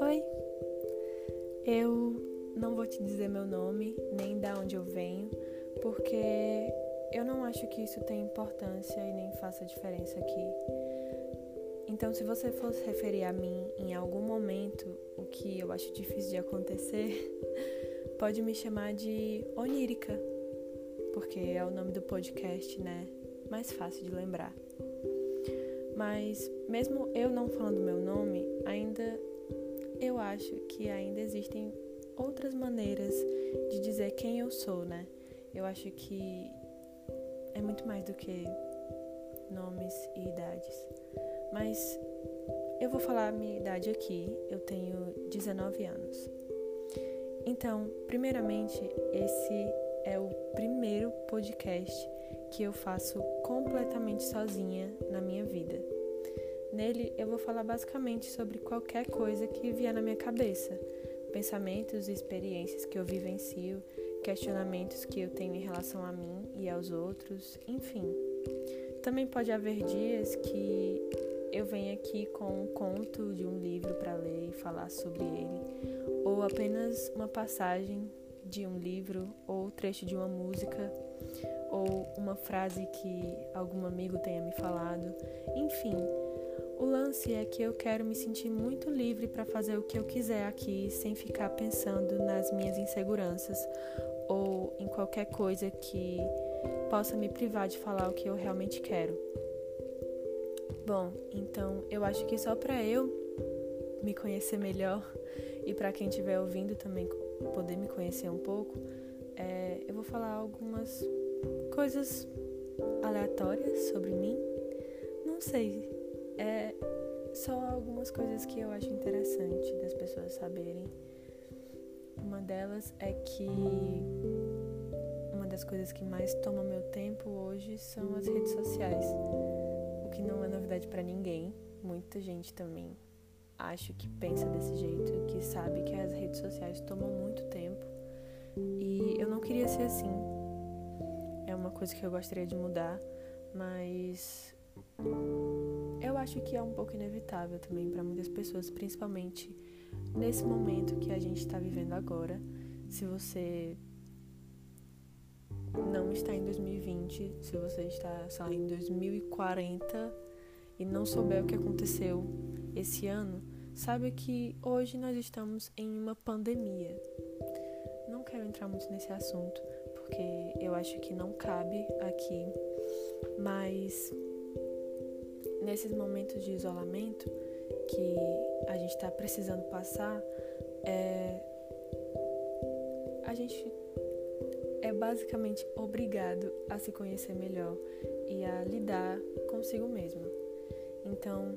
Oi, eu não vou te dizer meu nome nem da onde eu venho, porque eu não acho que isso tem importância e nem faça diferença aqui. Então, se você fosse referir a mim em algum momento, o que eu acho difícil de acontecer, pode me chamar de Onírica, porque é o nome do podcast, né? Mais fácil de lembrar. Mas, mesmo eu não falando meu nome, ainda eu acho que ainda existem outras maneiras de dizer quem eu sou, né? Eu acho que é muito mais do que nomes e idades. Mas eu vou falar a minha idade aqui. Eu tenho 19 anos. Então, primeiramente, esse é o primeiro podcast que eu faço completamente sozinha na minha vida. Nele eu vou falar basicamente sobre qualquer coisa que vier na minha cabeça, pensamentos e experiências que eu vivencio, questionamentos que eu tenho em relação a mim e aos outros, enfim. Também pode haver dias que eu venho aqui com um conto de um livro para ler e falar sobre ele, ou apenas uma passagem de um livro, ou trecho de uma música, ou uma frase que algum amigo tenha me falado. Enfim, o lance é que eu quero me sentir muito livre para fazer o que eu quiser aqui, sem ficar pensando nas minhas inseguranças ou em qualquer coisa que possa me privar de falar o que eu realmente quero. Bom, então eu acho que só para eu me conhecer melhor e para quem estiver ouvindo também poder me conhecer um pouco, é, eu vou falar algumas coisas aleatórias sobre mim. Não sei, é só algumas coisas que eu acho interessante das pessoas saberem. Uma delas é que uma das coisas que mais toma meu tempo hoje são as redes sociais que não é novidade para ninguém. Muita gente também acho que pensa desse jeito, que sabe que as redes sociais tomam muito tempo. E eu não queria ser assim. É uma coisa que eu gostaria de mudar, mas eu acho que é um pouco inevitável também para muitas pessoas, principalmente nesse momento que a gente está vivendo agora. Se você não está em 2020, se você está, lá, em 2040 e não souber o que aconteceu esse ano, saiba que hoje nós estamos em uma pandemia. Não quero entrar muito nesse assunto, porque eu acho que não cabe aqui, mas nesses momentos de isolamento que a gente está precisando passar, é, a gente é basicamente obrigado a se conhecer melhor e a lidar consigo mesmo. Então,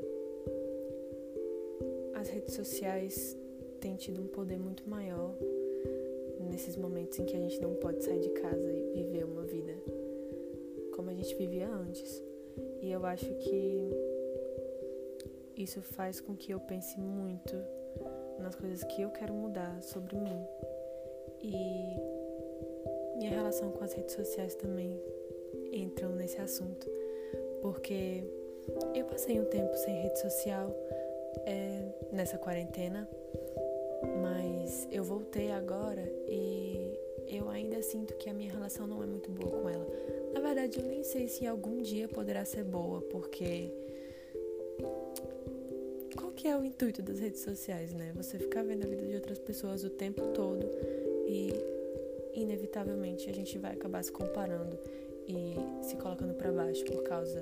as redes sociais têm tido um poder muito maior nesses momentos em que a gente não pode sair de casa e viver uma vida como a gente vivia antes. E eu acho que isso faz com que eu pense muito nas coisas que eu quero mudar sobre mim. E minha relação com as redes sociais também entram nesse assunto, porque eu passei um tempo sem rede social é, nessa quarentena, mas eu voltei agora e eu ainda sinto que a minha relação não é muito boa com ela. Na verdade, eu nem sei se algum dia poderá ser boa, porque qual que é o intuito das redes sociais, né? Você ficar vendo a vida de outras pessoas o tempo todo e inevitavelmente a gente vai acabar se comparando e se colocando para baixo por causa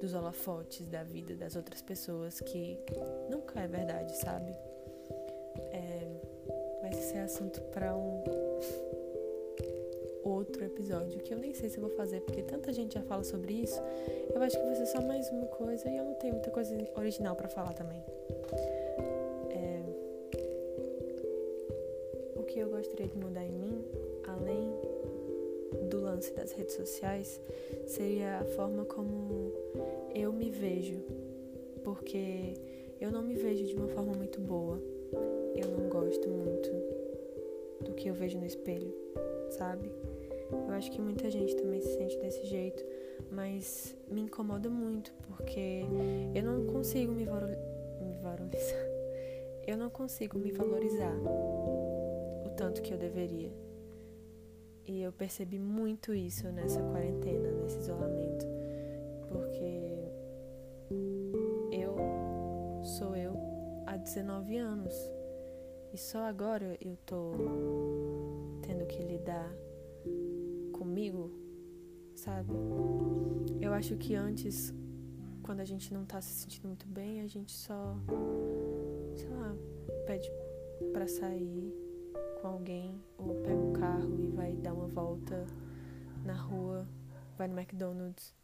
dos holofotes da vida das outras pessoas que nunca é verdade, sabe? É, mas esse é assunto para um outro episódio que eu nem sei se vou fazer porque tanta gente já fala sobre isso. Eu acho que vai ser só mais uma coisa e eu não tenho muita coisa original para falar também. É, o que eu gostaria de mudar em mim além do lance das redes sociais, seria a forma como eu me vejo, porque eu não me vejo de uma forma muito boa. Eu não gosto muito do que eu vejo no espelho, sabe? Eu acho que muita gente também se sente desse jeito, mas me incomoda muito porque eu não consigo me, me valorizar. Eu não consigo me valorizar o tanto que eu deveria. E eu percebi muito isso nessa quarentena, nesse isolamento, porque eu sou eu há 19 anos. E só agora eu tô tendo que lidar comigo, sabe? Eu acho que antes, quando a gente não tá se sentindo muito bem, a gente só, sei lá, pede para sair com alguém ou pega um carro e vai dar uma volta na rua, vai no McDonald's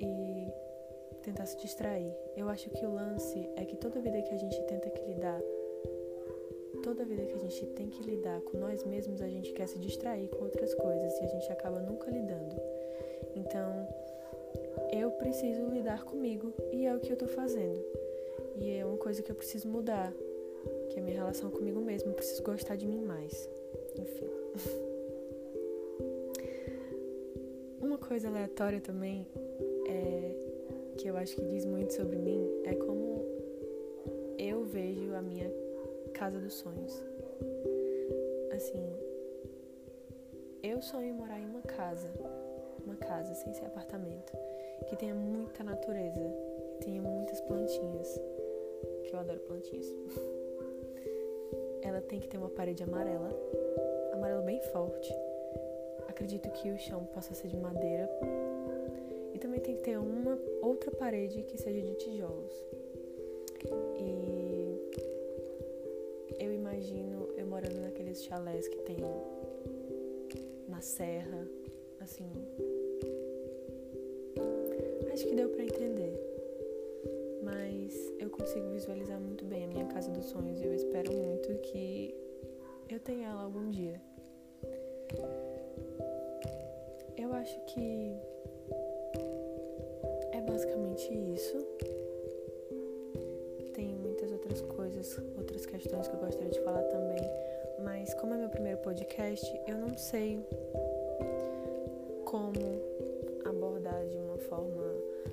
e tentar se distrair. Eu acho que o lance é que toda vida que a gente tenta que lidar, toda vida que a gente tem que lidar com nós mesmos, a gente quer se distrair com outras coisas e a gente acaba nunca lidando. Então, eu preciso lidar comigo e é o que eu tô fazendo. E é uma coisa que eu preciso mudar que é minha relação comigo mesma. Eu preciso gostar de mim mais. Enfim. Uma coisa aleatória também é que eu acho que diz muito sobre mim é como eu vejo a minha casa dos sonhos. Assim, eu sonho em morar em uma casa, uma casa sem ser apartamento, que tenha muita natureza, que tenha muitas plantinhas, que eu adoro plantinhas. ela tem que ter uma parede amarela, amarelo bem forte. Acredito que o chão possa ser de madeira. E também tem que ter uma outra parede que seja de tijolos. E eu imagino eu morando naqueles chalés que tem na serra, assim. Acho que deu para entender consigo visualizar muito bem a minha casa dos sonhos e eu espero muito que eu tenha ela algum dia. Eu acho que é basicamente isso. Tem muitas outras coisas, outras questões que eu gostaria de falar também, mas como é meu primeiro podcast, eu não sei como abordar de uma forma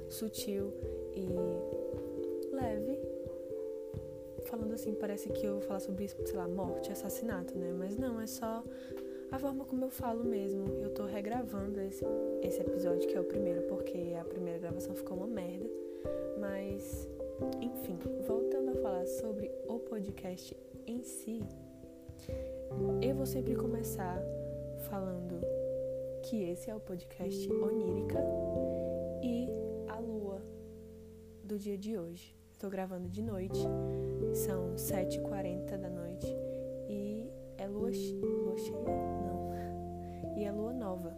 sutil e leve. Falando assim, parece que eu vou falar sobre, sei lá, morte, assassinato, né? Mas não, é só a forma como eu falo mesmo. Eu tô regravando esse, esse episódio, que é o primeiro, porque a primeira gravação ficou uma merda. Mas, enfim, voltando a falar sobre o podcast em si, eu vou sempre começar falando que esse é o podcast Onírica e a lua do dia de hoje. Estou gravando de noite, são 7h40 da noite e é lua, lua cheia? Não. E é lua nova.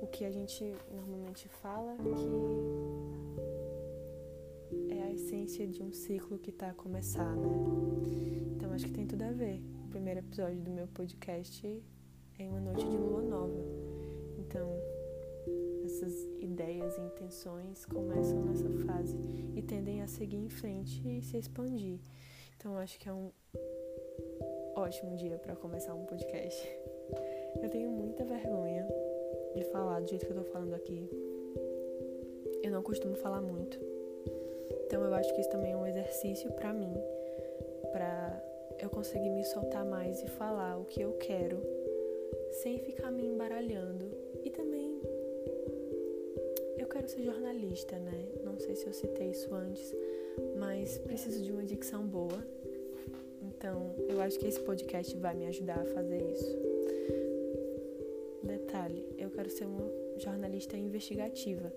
O que a gente normalmente fala que é a essência de um ciclo que está a começar, né? Então acho que tem tudo a ver. O primeiro episódio do meu podcast é uma noite de lua nova. Então, essas ideias e intenções começam nessa fase e tendem a seguir em frente e se expandir. Então acho que é um ótimo dia para começar um podcast. Eu tenho muita vergonha de falar do jeito que eu tô falando aqui. Eu não costumo falar muito. Então eu acho que isso também é um exercício para mim, para eu conseguir me soltar mais e falar o que eu quero sem ficar me embaralhando ser jornalista, né? Não sei se eu citei isso antes, mas preciso de uma dicção boa. Então, eu acho que esse podcast vai me ajudar a fazer isso. Detalhe, eu quero ser uma jornalista investigativa.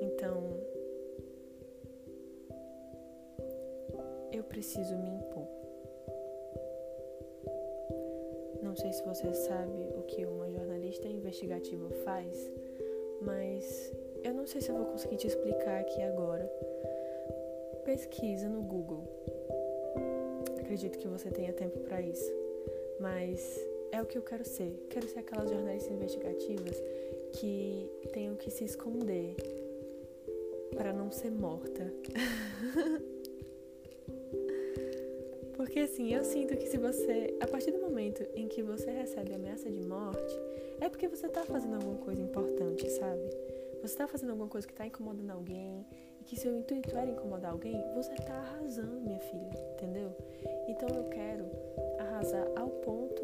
Então, eu preciso me impor. Não sei se você sabe o que uma jornalista investigativa faz, mas eu não sei se eu vou conseguir te explicar aqui agora. Pesquisa no Google. Acredito que você tenha tempo para isso. Mas é o que eu quero ser. Quero ser aquelas jornalistas investigativas que tenham que se esconder para não ser morta. Porque assim, eu sinto que se você, a partir do momento em que você recebe ameaça de morte, é porque você tá fazendo alguma coisa importante, sabe? Você tá fazendo alguma coisa que tá incomodando alguém, e que seu intuito era incomodar alguém, você tá arrasando, minha filha, entendeu? Então eu quero arrasar ao ponto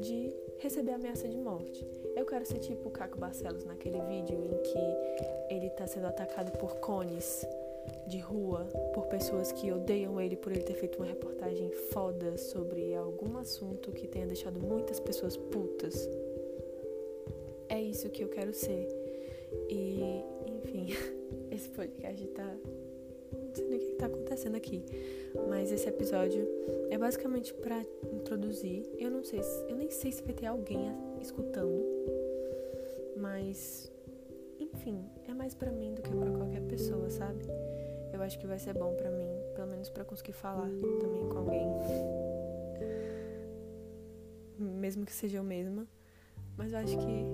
de receber ameaça de morte. Eu quero ser tipo o Caco Barcelos naquele vídeo em que ele tá sendo atacado por cones de rua, por pessoas que odeiam ele por ele ter feito uma reportagem foda sobre algum assunto que tenha deixado muitas pessoas putas. É isso que eu quero ser. E, enfim, esse podcast tá. Não sei nem o que tá acontecendo aqui. Mas esse episódio é basicamente para introduzir. Eu não sei, eu nem sei se vai ter alguém escutando. Mas enfim, é mais para mim do que para qualquer pessoa, sabe? Eu acho que vai ser bom para mim, pelo menos para conseguir falar também com alguém. Mesmo que seja eu mesma. Mas eu acho que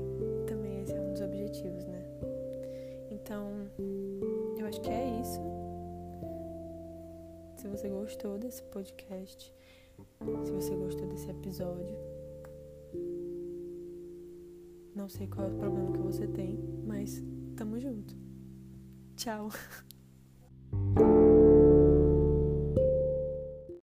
Então, eu acho que é isso. Se você gostou desse podcast, se você gostou desse episódio, não sei qual é o problema que você tem, mas tamo junto. Tchau.